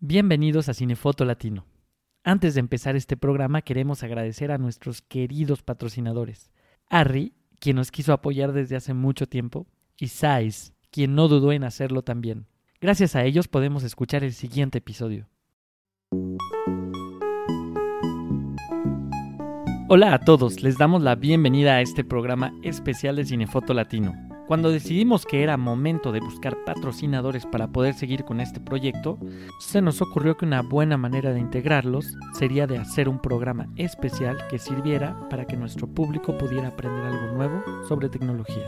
Bienvenidos a Cinefoto Latino. Antes de empezar este programa queremos agradecer a nuestros queridos patrocinadores. Harry, quien nos quiso apoyar desde hace mucho tiempo, y Sais, quien no dudó en hacerlo también. Gracias a ellos podemos escuchar el siguiente episodio. Hola a todos, les damos la bienvenida a este programa especial de Cinefoto Latino. Cuando decidimos que era momento de buscar patrocinadores para poder seguir con este proyecto, se nos ocurrió que una buena manera de integrarlos sería de hacer un programa especial que sirviera para que nuestro público pudiera aprender algo nuevo sobre tecnología.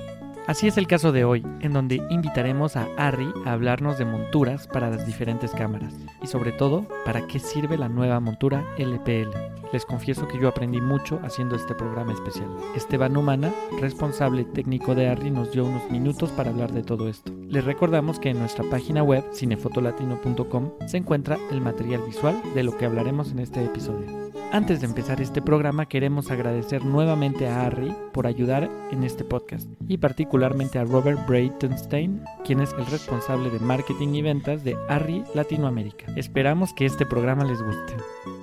Así es el caso de hoy, en donde invitaremos a Harry a hablarnos de monturas para las diferentes cámaras y sobre todo para qué sirve la nueva montura LPL. Les confieso que yo aprendí mucho haciendo este programa especial. Esteban Humana, responsable técnico de Harry, nos dio unos minutos para hablar de todo esto. Les recordamos que en nuestra página web cinefotolatino.com se encuentra el material visual de lo que hablaremos en este episodio. Antes de empezar este programa queremos agradecer nuevamente a Harry por ayudar en este podcast y particularmente a Robert Breitenstein, quien es el responsable de marketing y ventas de Harry Latinoamérica. Esperamos que este programa les guste.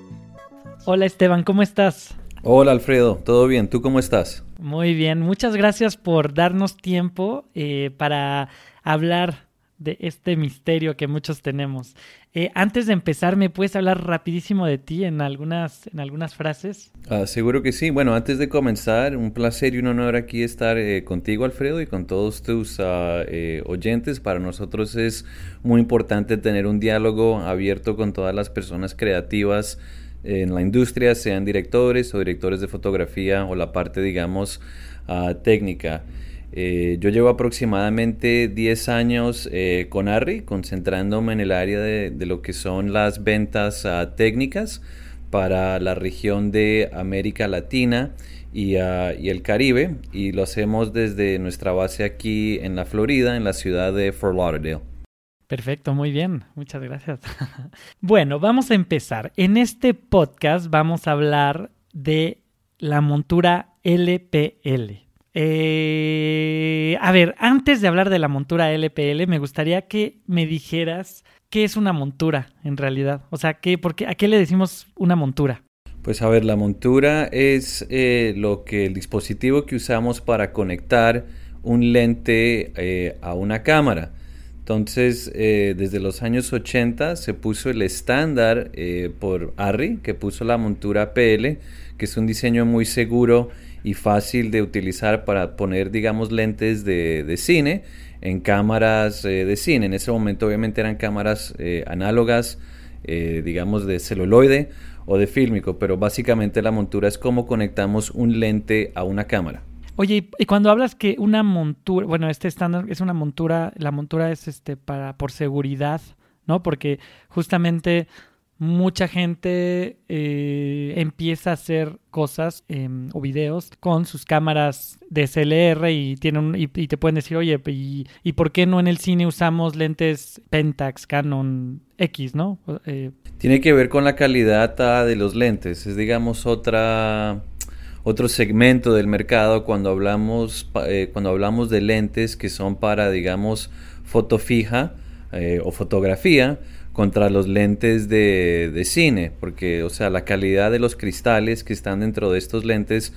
Hola Esteban, ¿cómo estás? Hola Alfredo, ¿todo bien? ¿Tú cómo estás? Muy bien, muchas gracias por darnos tiempo eh, para hablar de este misterio que muchos tenemos. Eh, antes de empezar, ¿me puedes hablar rapidísimo de ti en algunas, en algunas frases? Ah, seguro que sí. Bueno, antes de comenzar, un placer y un honor aquí estar eh, contigo, Alfredo, y con todos tus eh, oyentes. Para nosotros es muy importante tener un diálogo abierto con todas las personas creativas en la industria, sean directores o directores de fotografía o la parte, digamos, ah, técnica. Eh, yo llevo aproximadamente 10 años eh, con Harry, concentrándome en el área de, lo que son las ventas ah, técnicas para la región de América Latina y, ah, y, el Caribe, y lo hacemos desde nuestra base aquí en la Florida, en la ciudad de Fort Lauderdale. Perfecto, muy bien, muchas gracias. bueno, vamos a empezar. En este podcast vamos a hablar de la montura LPL. Eh, a ver, antes de hablar de la montura LPL, me gustaría que me dijeras qué es una montura en realidad. O sea, ¿qué, porque, ¿a qué le decimos una montura? Pues a ver, la montura es eh, lo que el dispositivo que usamos para conectar un lente eh, a una cámara. Entonces, desde los años 80 se puso el estándar por Arri, que puso la montura PL, que es un diseño muy seguro y fácil de utilizar para poner, digamos, lentes de, cine en cámaras eh, de cine. En ese momento obviamente eran cámaras eh, análogas, eh, digamos, de celuloide o de fílmico, pero básicamente la montura es cómo conectamos un lente a una cámara. Oye, y cuando hablas que una montura, bueno, este estándar es una montura, la montura es este para por seguridad, ¿no? Porque justamente mucha gente eh, empieza a hacer cosas em, o videos con sus cámaras DSLR y tienen y, te pueden decir, oye, y, por qué no en el cine usamos lentes Pentax, Canon X, no? Eh, Tiene que ver con la calidad ah, de los lentes. Es, digamos, otra otro segmento del mercado cuando hablamos eh, cuando hablamos de lentes que son para, digamos, foto fija o fotografía contra los lentes de, cine, porque, o sea, la calidad de los cristales que están dentro de estos lentes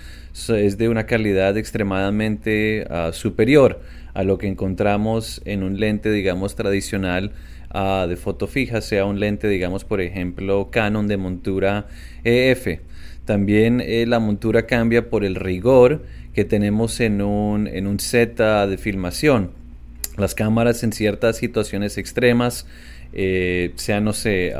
es de una calidad extremadamente ah, superior a lo que encontramos en un lente, digamos, tradicional uh, de foto fija, sea un lente, digamos, por ejemplo, Canon de montura EF. También eh, la montura cambia por el rigor que tenemos en un, en un set de filmación. Las cámaras en ciertas situaciones extremas eh, sean, no sé,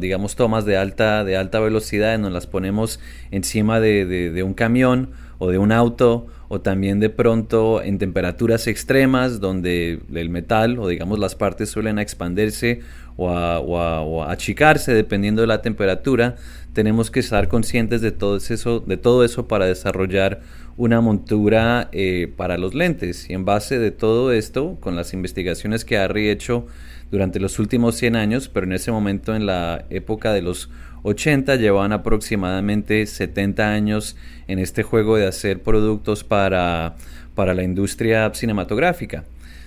digamos tomas de alta, de alta velocidad, nos las ponemos encima de, un camión o de un auto o también de pronto en temperaturas extremas donde el metal o digamos las partes suelen expandirse o, a, achicarse dependiendo de la temperatura, tenemos que estar conscientes de todo eso, de todo eso para desarrollar una montura eh, para los lentes. Y en base de todo esto, con las investigaciones que Harry ha hecho durante los últimos 100 años, pero en ese momento en la época de los 80 llevaban aproximadamente 70 años en este juego de hacer productos para, para la industria cinematográfica.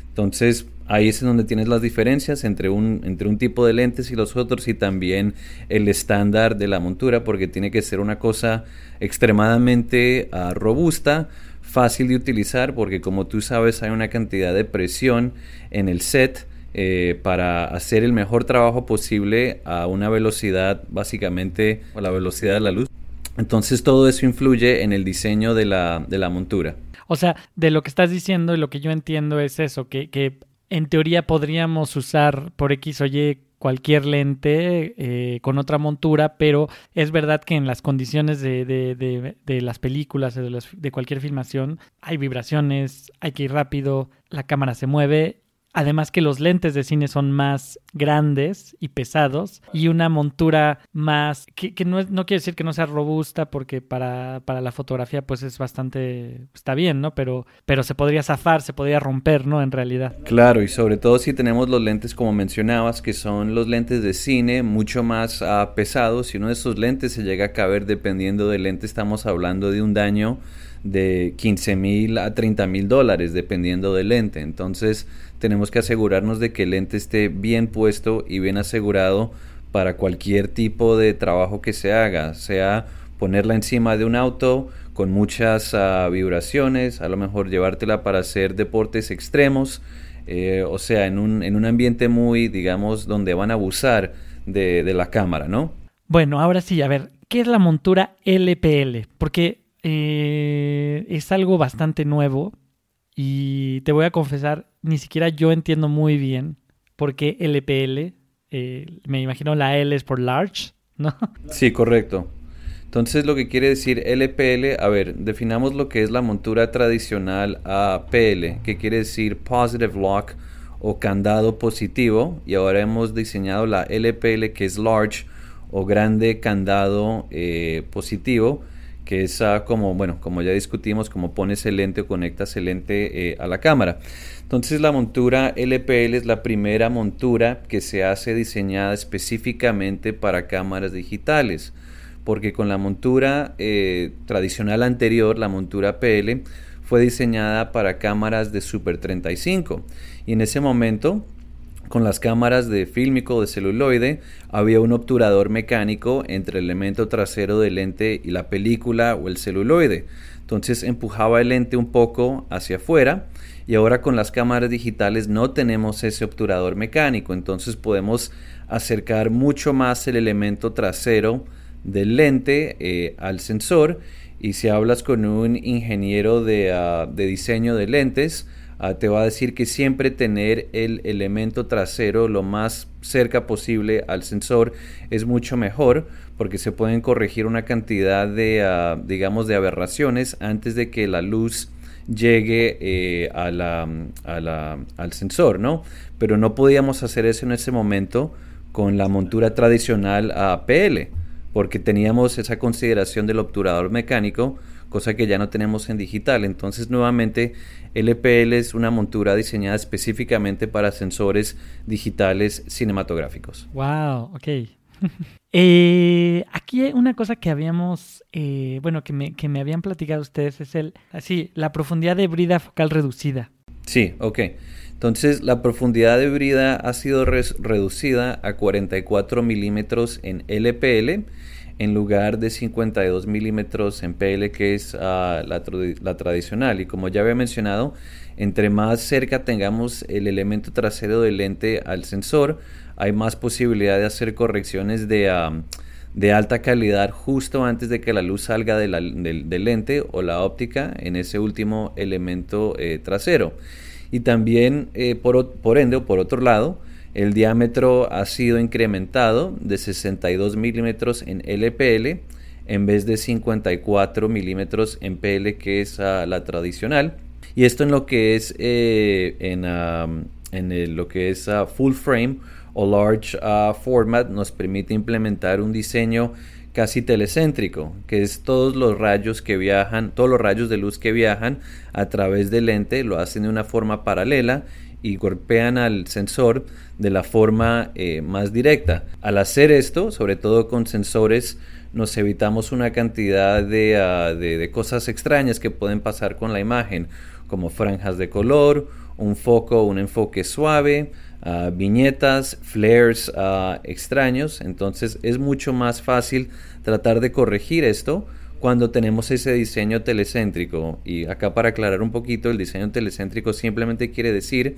Entonces, Ahí es donde tienes las diferencias entre un, entre un tipo de lentes y los otros y también el estándar de la montura porque tiene que ser una cosa extremadamente ah, robusta, fácil de utilizar porque como tú sabes hay una cantidad de presión en el set eh, para hacer el mejor trabajo posible a una velocidad básicamente a la velocidad de la luz. Entonces todo eso influye en el diseño de la, de la montura. O sea, de lo que estás diciendo y lo que yo entiendo es eso, que, que en teoría podríamos usar por X o Y cualquier lente eh, con otra montura, pero es verdad que en las condiciones de, de, de, de las películas, de, de cualquier filmación, hay vibraciones, hay que ir rápido, la cámara se mueve Además que los lentes de cine son más grandes y pesados y una montura más, que, no, no, quiere decir que no sea robusta porque para, para, la fotografía pues es bastante, está bien, ¿no? Pero, pero se podría zafar, se podría romper, ¿no? En realidad. Claro, y sobre todo si tenemos los lentes como mencionabas, que son los lentes de cine mucho más uh, pesados, si uno de esos lentes se llega a caber dependiendo del lente, estamos hablando de un daño de 15 mil a 30 mil dólares dependiendo del lente. Entonces, tenemos que asegurarnos de que el lente esté bien puesto y bien asegurado para cualquier tipo de trabajo que se haga, sea ponerla encima de un auto con muchas uh, vibraciones, a lo mejor llevártela para hacer deportes extremos, eh, o sea, en un, en un ambiente muy, digamos, donde van a abusar de, de, la cámara, ¿no? Bueno, ahora sí, a ver, ¿qué es la montura LPL? Porque eh, es algo bastante nuevo y te voy a confesar, ni siquiera yo entiendo muy bien por qué LPL. Eh, me imagino la L es por large, ¿no? Sí, correcto. Entonces lo que quiere decir LPL, a ver, definamos lo que es la montura tradicional APL, que quiere decir Positive Lock o candado positivo, y ahora hemos diseñado la LPL que es large o grande candado eh, positivo que es como, bueno, como ya discutimos, como pones el lente o conectas el lente eh, a la cámara. Entonces la montura LPL es la primera montura que se hace diseñada específicamente para cámaras digitales, porque con la montura eh, tradicional anterior, la montura PL, fue diseñada para cámaras de Super 35 y en ese momento con las cámaras de fílmico de celuloide había un obturador mecánico entre el elemento trasero del lente y la película o el celuloide. Entonces empujaba el lente un poco hacia afuera y ahora con las cámaras digitales no tenemos ese obturador mecánico. Entonces podemos acercar mucho más el elemento trasero del lente eh, al sensor y si hablas con un ingeniero de, uh, de diseño de lentes, Ah, te va a decir que siempre tener el elemento trasero lo más cerca posible al sensor es mucho mejor porque se pueden corregir una cantidad de, uh, digamos, de aberraciones antes de que la luz llegue eh, a la, a al sensor, ¿no? Pero no podíamos hacer eso en ese momento con la montura tradicional APL porque teníamos esa consideración del obturador mecánico cosa que ya no tenemos en digital. Entonces, nuevamente, LPL es una montura diseñada específicamente para sensores digitales cinematográficos. Wow, ok. eh, aquí una cosa que habíamos, eh, bueno, que me, que me habían platicado ustedes es el, así, la profundidad de brida focal reducida. Sí, ok. Entonces, la profundidad de brida ha sido reducida a 44 milímetros en LPL en lugar de 52 milímetros en PL que es uh, la, tradicional. Y como ya había mencionado, entre más cerca tengamos el elemento trasero del lente al sensor, hay más posibilidad de hacer correcciones de, uh, de alta calidad justo antes de que la luz salga de del, lente o la óptica en ese último elemento eh, trasero. Y también, eh, por, por ende, o por otro lado, el diámetro ha sido incrementado de 62 milímetros en LPL en vez de 54 milímetros en PL que es uh, la tradicional. Y esto en lo que es eh, en, en lo que es uh, full frame o large uh, format nos permite implementar un diseño casi telecéntrico, que es todos los rayos que viajan, todos los rayos de luz que viajan a través del lente lo hacen de una forma paralela y golpean al sensor de la forma eh, más directa. Al hacer esto, sobre todo con sensores, nos evitamos una cantidad de, uh, de, de, cosas extrañas que pueden pasar con la imagen, como franjas de color un foco, un enfoque suave, ah, viñetas, flares ah, extraños. Entonces es mucho más fácil tratar de corregir esto cuando tenemos ese diseño telecéntrico. Y acá para aclarar un poquito, el diseño telecéntrico simplemente quiere decir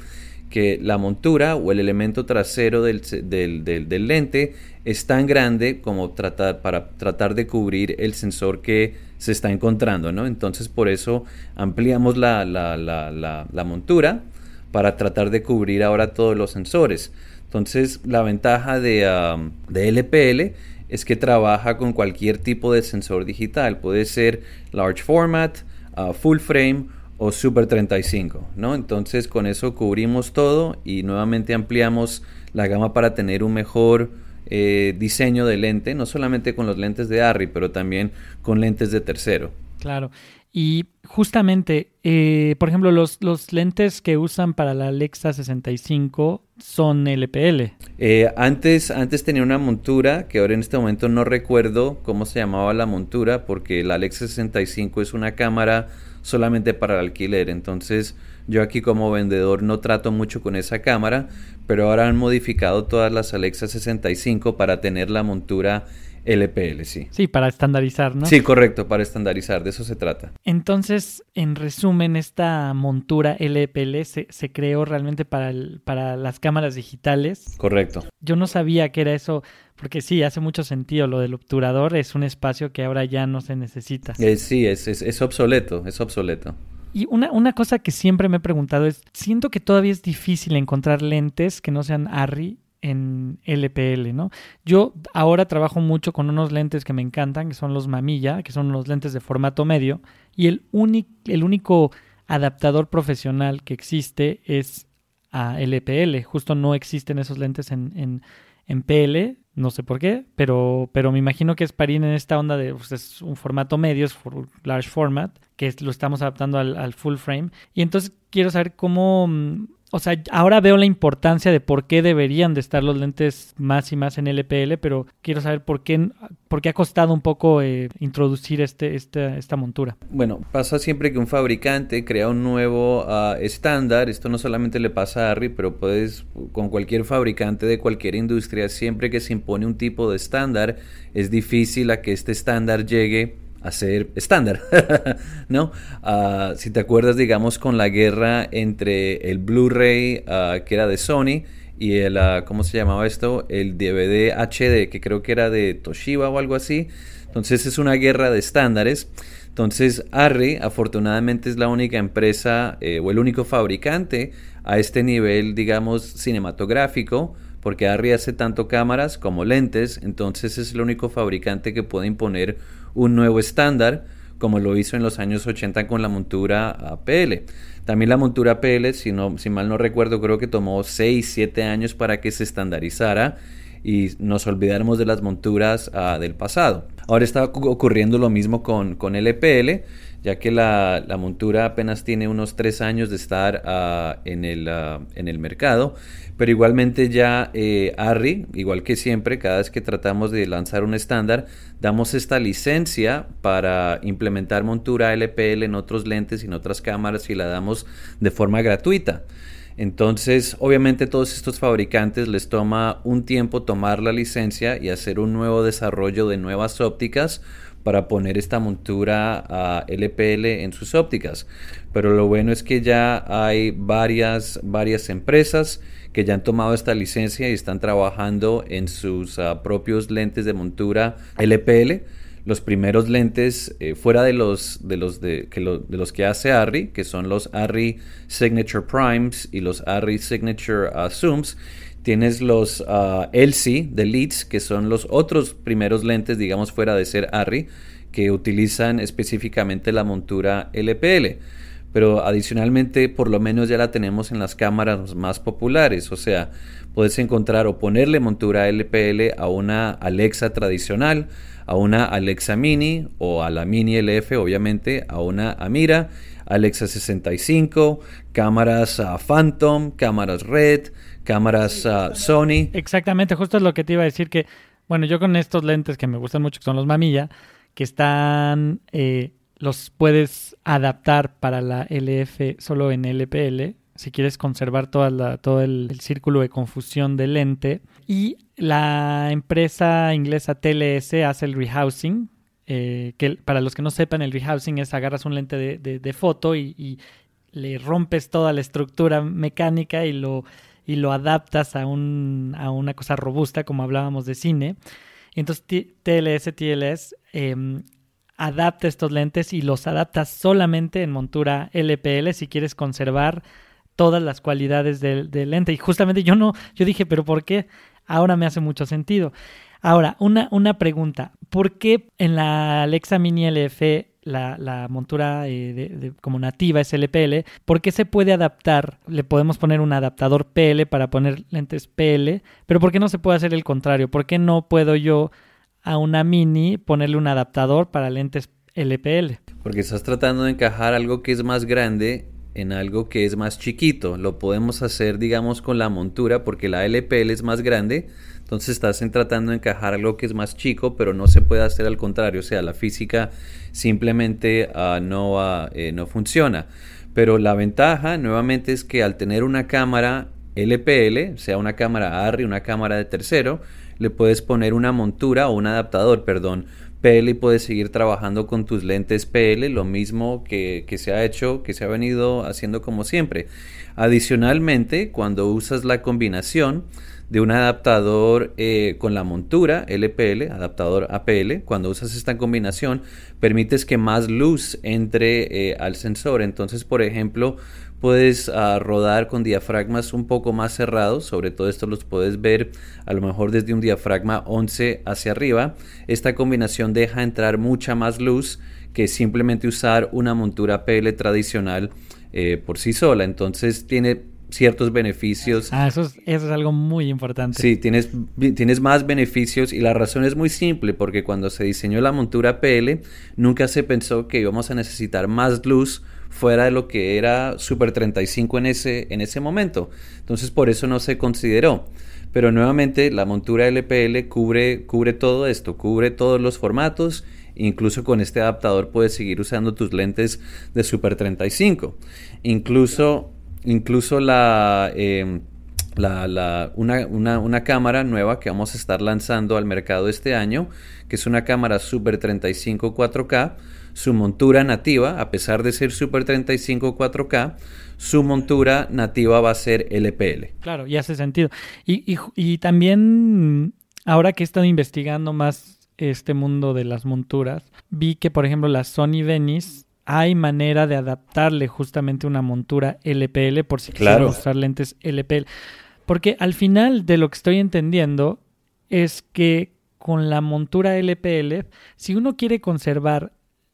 que la montura o el elemento trasero del, del, lente es tan grande como tratar, para tratar de cubrir el sensor que se está encontrando, ¿no? Entonces por eso ampliamos la, la, la, montura para tratar de cubrir ahora todos los sensores. Entonces la ventaja de, um, de LPL es que trabaja con cualquier tipo de sensor digital. Puede ser large format, uh, full frame o Super 35, ¿no? Entonces con eso cubrimos todo y nuevamente ampliamos la gama para tener un mejor eh, diseño de lente, no solamente con los lentes de ARRI, pero también con lentes de tercero. Claro. Y justamente, eh, por ejemplo, los, los, lentes que usan para la Alexa 65 son LPL. Eh, antes, antes tenía una montura que ahora en este momento no recuerdo cómo se llamaba la montura porque la Alexa 65 es una cámara solamente para el alquiler. Entonces yo aquí como vendedor no trato mucho con esa cámara, pero ahora han modificado todas las Alexa 65 para tener la montura LPL, sí. Sí, para estandarizar, ¿no? Sí, correcto, para estandarizar, de eso se trata. Entonces, en resumen, esta montura LPL se, se creó realmente para, el, para las cámaras digitales. Correcto. Yo no sabía que era eso, porque sí, hace mucho sentido. Lo del obturador es un espacio que ahora ya no se necesita. Eh, sí, es, es, es obsoleto, es obsoleto. Y una, una, cosa que siempre me he preguntado es, siento que todavía es difícil encontrar lentes que no sean ARRI en LPL, ¿no? Yo ahora trabajo mucho con unos lentes que me encantan, que son los Mamilla, que son unos lentes de formato medio, y el, el único adaptador profesional que existe es a LPL. Justo no existen esos lentes en, en, en PL, no sé por qué, pero, pero me imagino que es para ir en esta onda de pues, es un formato medio, es large format, que lo estamos adaptando al, al full frame. Y entonces quiero saber cómo mm, o sea, ahora veo la importancia de por qué deberían de estar los lentes más y más en LPL, pero quiero saber por qué, por qué ha costado un poco eh, introducir este, este, esta montura. Bueno, pasa siempre que un fabricante crea un nuevo ah, estándar, esto no solamente le pasa a Harry, pero puedes, con cualquier fabricante de cualquier industria, siempre que se impone un tipo de estándar, es difícil a que este estándar llegue a ser estándar, ¿no? Ah, si te acuerdas, digamos, con la guerra entre el Blu-ray ah, que era de Sony y el, uh, ¿cómo se llamaba esto? El DVD HD, que creo que era de Toshiba o algo así. Entonces es una guerra de estándares. Entonces Arri, afortunadamente, es la única empresa eh, o el único fabricante a este nivel, digamos, cinematográfico porque Arri hace tanto cámaras como lentes, entonces es el único fabricante que puede imponer un nuevo estándar, como lo hizo en los años 80 con la montura APL. También la montura APL, si, no, si mal no recuerdo, creo que tomó 6, 7 años para que se estandarizara y nos olvidáramos de las monturas ah, del pasado. Ahora está ocurriendo lo mismo con, con LPL, ya que la, montura apenas tiene unos 3 años de estar ah, en, el, ah, en el mercado, pero igualmente ya eh, ARRI, igual que siempre, cada vez que tratamos de lanzar un estándar, damos esta licencia para implementar montura LPL en otros lentes y en otras cámaras y la damos de forma gratuita. Entonces, obviamente todos estos fabricantes les toma un tiempo tomar la licencia y hacer un nuevo desarrollo de nuevas ópticas para poner esta montura LPL en sus ópticas. Pero lo bueno es que ya hay varias, varias empresas que ya han tomado esta licencia y están trabajando en sus ah, propios lentes de montura LPL. Los primeros lentes eh, fuera de los, de, los de, que de los que hace ARRI, que son los ARRI Signature Primes y los ARRI Signature uh, Zooms, tienes los uh, LC de Leeds, que son los otros primeros lentes, digamos, fuera de ser ARRI, que utilizan específicamente la montura LPL pero adicionalmente por lo menos ya la tenemos en las cámaras más populares, o sea, puedes encontrar o ponerle montura LPL a una Alexa tradicional, a una Alexa Mini o a la Mini LF, obviamente, a una Amira, Alexa 65, cámaras uh, Phantom, cámaras Red, cámaras uh, Sony. Exactamente, justo es lo que te iba a decir que, bueno, yo con estos lentes que me gustan mucho, que son los Mamilla, que están eh, los puedes adaptar para la LF solo en LPL, si quieres conservar toda todo el, círculo de confusión del lente. Y la empresa inglesa TLS hace el rehousing, eh, que para los que no sepan, el rehousing es agarras un lente de, foto y, le rompes toda la estructura mecánica y lo, y lo adaptas a, un, a una cosa robusta, como hablábamos de cine. Entonces TLS, TLS em, adapta estos lentes y los adapta solamente en montura LPL si quieres conservar todas las cualidades del, lente. Y justamente yo no, yo dije, pero ¿por qué? Ahora me hace mucho sentido. Ahora, una, una pregunta. ¿Por qué en la Alexa Mini LF la, montura eh, como nativa es LPL? ¿Por qué se puede adaptar? Le podemos poner un adaptador PL para poner lentes PL, pero ¿por qué no se puede hacer el contrario? ¿Por qué no puedo yo a una Mini ponerle un adaptador para lentes LPL? Porque estás tratando de encajar algo que es más grande en algo que es más chiquito. Lo podemos hacer, digamos, con la montura porque la LPL es más grande. Entonces estás tratando de encajar algo que es más chico, pero no se puede hacer al contrario. O sea, la física simplemente ah, no, eh, no funciona. Pero la ventaja, nuevamente, es que al tener una cámara LPL, sea una cámara ARRI, una cámara de tercero, le puedes poner una montura o un adaptador, perdón, PL y puedes seguir trabajando con tus lentes PL, lo mismo que, se ha hecho, que se ha venido haciendo como siempre. Adicionalmente, cuando usas la combinación de un adaptador eh, con la montura LPL, adaptador APL, cuando usas esta combinación, permites que más luz entre eh, al sensor. Entonces, por ejemplo, puedes ah, rodar con diafragmas un poco más cerrados, sobre todo esto los puedes ver a lo mejor desde un diafragma 11 hacia arriba. Esta combinación deja entrar mucha más luz que simplemente usar una montura PL tradicional eh, por sí sola. Entonces tiene ciertos beneficios. Ah, eso es, eso es algo muy importante. Sí, tienes, tienes más beneficios y la razón es muy simple porque cuando se diseñó la montura PL nunca se pensó que íbamos a necesitar más luz fuera de lo que era Super 35 en ese, en ese momento. Entonces por eso no se consideró. Pero nuevamente la montura LPL cubre, cubre todo esto, cubre todos los formatos. Incluso con este adaptador puedes seguir usando tus lentes de Super 35. Incluso, incluso la, eh, la, una, una, una, cámara nueva que vamos a estar lanzando al mercado este año, que es una cámara Super 35 4K su montura nativa, a pesar de ser Super 35 4K, su montura nativa va a ser LPL. Claro, y hace sentido. Y, y, también, ahora que he estado investigando más este mundo de las monturas, vi que, por ejemplo, la Sony Venice hay manera de adaptarle justamente una montura LPL por si claro. usar lentes LPL. Porque al final de lo que estoy entendiendo es que con la montura LPL, si uno quiere conservar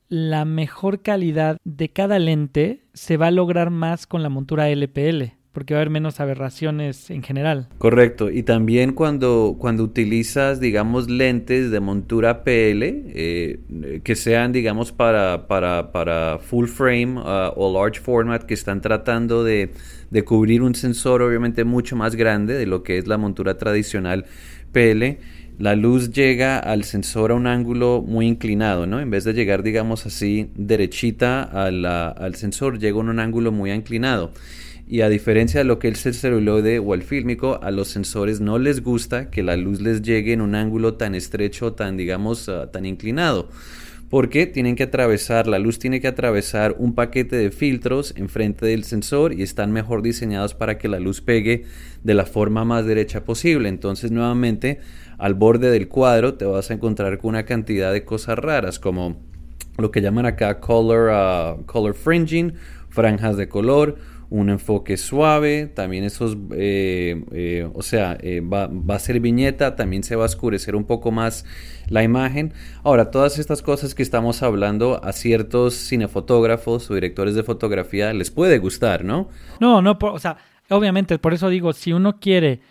la mejor calidad de cada lente se va a lograr más con la montura LPL porque va a haber menos aberraciones en general. Correcto, y también cuando, cuando utilizas, digamos, lentes de montura PL, eh, que sean, digamos, para, para, para full frame uh, o large format, que están tratando de, de cubrir un sensor obviamente mucho más grande de lo que es la montura tradicional PL, la luz llega al sensor a un ángulo muy inclinado, ¿no? En vez de llegar, digamos así, derechita al sensor, llega a un ángulo muy inclinado. Y a diferencia de lo que es el celuloide o el fílmico, a los sensores no les gusta que la luz les llegue en un ángulo tan estrecho, tan, digamos, ah, tan inclinado porque tienen que atravesar, la luz tiene que atravesar un paquete de filtros enfrente del sensor y están mejor diseñados para que la luz pegue de la forma más derecha posible. Entonces, nuevamente, al borde del cuadro te vas a encontrar con una cantidad de cosas raras como lo que llaman acá color, uh, color fringing, franjas de color, un enfoque suave, también esos, eh, eh, o sea, eh, va, va, a ser viñeta, también se va a oscurecer un poco más la imagen. Ahora, todas estas cosas que estamos hablando a ciertos cinefotógrafos o directores de fotografía les puede gustar, ¿no? No, no, o sea, obviamente, por eso digo, si uno quiere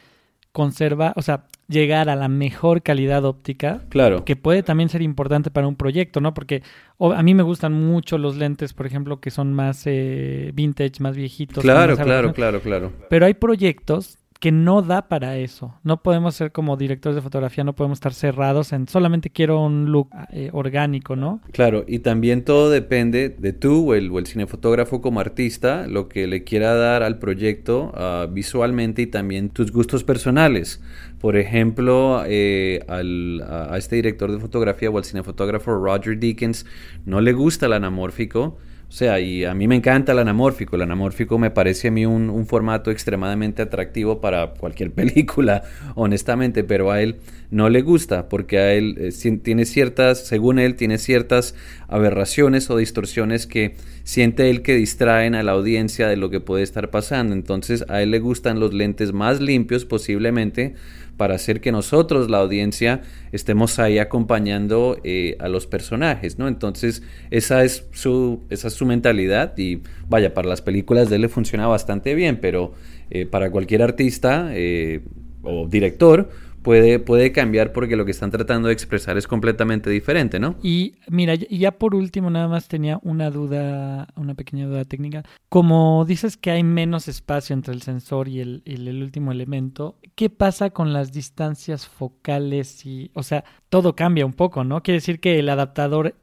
conservar, o sea, llegar a la mejor calidad óptica. Claro. Que puede también ser importante para un proyecto, ¿no? Porque a mí me gustan mucho los lentes, por ejemplo, que son más eh, vintage, más viejitos. Claro, claro, claro, claro. Pero hay proyectos que no da para eso. No podemos ser como directores de fotografía, no podemos estar cerrados en solamente quiero un look eh, orgánico, ¿no? Claro, y también todo depende de tú o el, cinefotógrafo como artista, lo que le quiera dar al proyecto uh, visualmente y también tus gustos personales. Por ejemplo, eh, a este director de fotografía o al cinefotógrafo Roger Deakins no le gusta el anamórfico o sea, y a mí me encanta el anamórfico. El anamórfico me parece a mí un, formato extremadamente atractivo para cualquier película, honestamente, pero a él no le gusta porque a él eh, tiene ciertas, según él, tiene ciertas aberraciones o distorsiones que siente él que distraen a la audiencia de lo que puede estar pasando. Entonces a él le gustan los lentes más limpios posiblemente para hacer que nosotros, la audiencia, estemos ahí acompañando eh, a los personajes, ¿no? Entonces, esa es, su, esa es su mentalidad y vaya, para las películas de él le funciona bastante bien, pero eh, para cualquier artista eh, o director, puede, puede cambiar porque lo que están tratando de expresar es completamente diferente, ¿no? Y mira, ya por último nada más tenía una duda, una pequeña duda técnica. Como dices que hay menos espacio entre el sensor y el, el último elemento, ¿qué pasa con las distancias focales? y O sea, todo cambia un poco, ¿no? Quiere decir que el adaptador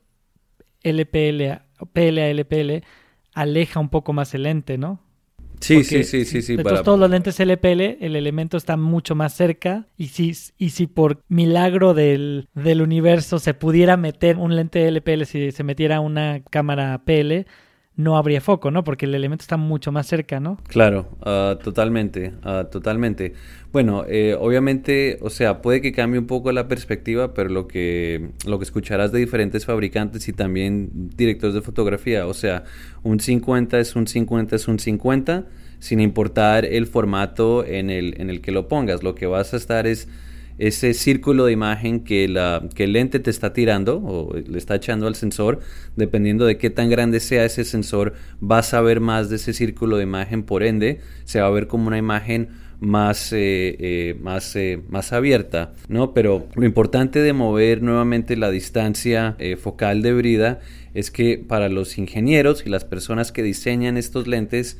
LPL, PL a LPL aleja un poco más el lente, ¿no? Sí, sí, sí, sí, sí. Entonces para... todos los lentes LPL, el elemento está mucho más cerca y si, y si por milagro del, del universo se pudiera meter un lente LPL, si se metiera una cámara PL, no habría foco, ¿no? Porque el elemento está mucho más cerca, ¿no? Claro, uh, totalmente, uh, totalmente. Bueno, eh, obviamente, o sea, puede que cambie un poco la perspectiva, pero lo que, lo que escucharás de diferentes fabricantes y también directores de fotografía, o sea, un 50 es un 50 es un 50, sin importar el formato en el, en el que lo pongas. Lo que vas a estar es ese círculo de imagen que, la, que el lente te está tirando o le está echando al sensor, dependiendo de qué tan grande sea ese sensor, vas a ver más de ese círculo de imagen, por ende, se va a ver como una imagen más, eh, eh, más, eh, más abierta, ¿no? Pero lo importante de mover nuevamente la distancia focal de brida es que para los ingenieros y las personas que diseñan estos lentes,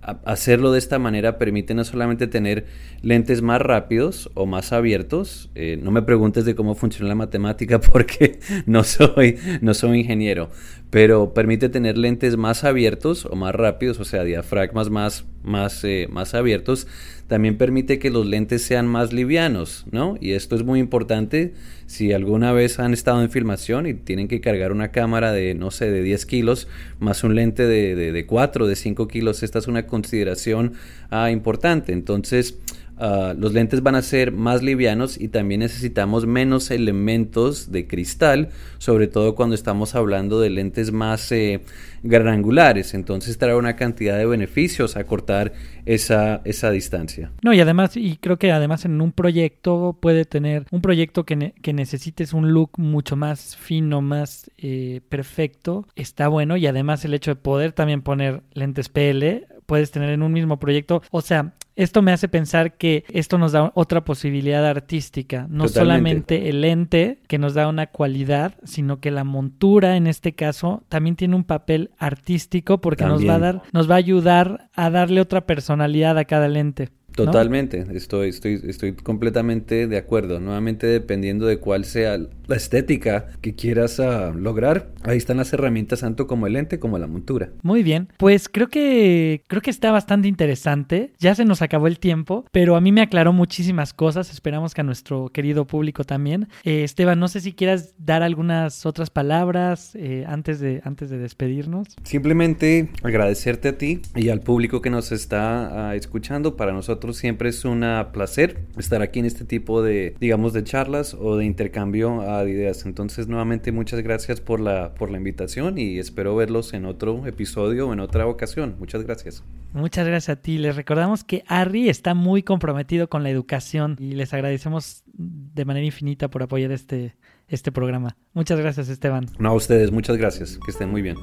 hacerlo de esta manera permite no solamente tener lentes más rápidos o más abiertos, eh, no me preguntes de cómo funciona la matemática porque no soy, no soy ingeniero, pero permite tener lentes más abiertos o más rápidos, o sea, diafragmas más, más, eh, más abiertos, también permite que los lentes sean más livianos, ¿no? Y esto es muy importante si alguna vez han estado en filmación y tienen que cargar una cámara de, no sé, de 10 kilos, más un lente de, de, de 4, de 5 kilos, esta es una consideración ah, importante. Entonces, Uh, los lentes van a ser más livianos y también necesitamos menos elementos de cristal, sobre todo cuando estamos hablando de lentes más eh, granulares. Entonces trae una cantidad de beneficios a cortar esa, esa distancia. No, y además, y creo que además en un proyecto puede tener un proyecto que, que necesites un look mucho más fino, más eh, perfecto, está bueno. Y además el hecho de poder también poner lentes PL, puedes tener en un mismo proyecto. O sea, esto me hace pensar que esto nos da otra posibilidad artística, no Totalmente. solamente el lente que nos da una cualidad, sino que la montura en este caso también tiene un papel artístico porque también. nos va a dar nos va a ayudar a darle otra personalidad a cada lente. Totalmente, ¿no? estoy, estoy, estoy completamente de acuerdo. Nuevamente, dependiendo de cuál sea la estética que quieras uh, lograr, ahí están las herramientas, tanto como el lente como la montura. Muy bien, pues creo que creo que está bastante interesante. Ya se nos acabó el tiempo, pero a mí me aclaró muchísimas cosas. Esperamos que a nuestro querido público también. Eh, Esteban, no sé si quieras dar algunas otras palabras eh, antes de antes de despedirnos. Simplemente agradecerte a ti y al público que nos está uh, escuchando. Para nosotros siempre es un placer estar aquí en este tipo de, digamos, de charlas o de intercambio de ideas. Entonces, nuevamente, muchas gracias por la, por la invitación y espero verlos en otro episodio o en otra ocasión. Muchas gracias. Muchas gracias a ti. Les recordamos que Harry está muy comprometido con la educación y les agradecemos de manera infinita por apoyar este, este programa. Muchas gracias, Esteban. No, a ustedes, muchas gracias. Que estén muy bien.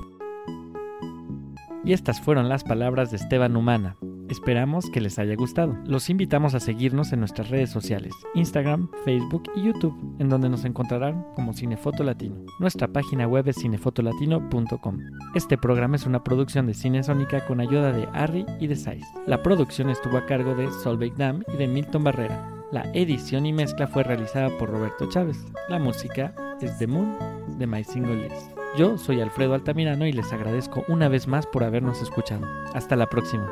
Y estas fueron las palabras de Esteban Humana Esperamos que les haya gustado. Los invitamos a seguirnos en nuestras redes sociales, Instagram, Facebook y YouTube, en donde nos encontrarán como Cinefoto Latino. Nuestra página web es cinefotolatino.com. Este programa es una producción de Cine Sónica con ayuda de Harry y de Sais. La producción estuvo a cargo de Solveig Dam y de Milton Barrera. La edición y mezcla fue realizada por Roberto Chávez. La música es The Moon de My Single List. Yo soy Alfredo Altamirano y les agradezco una vez más por habernos escuchado. Hasta la próxima.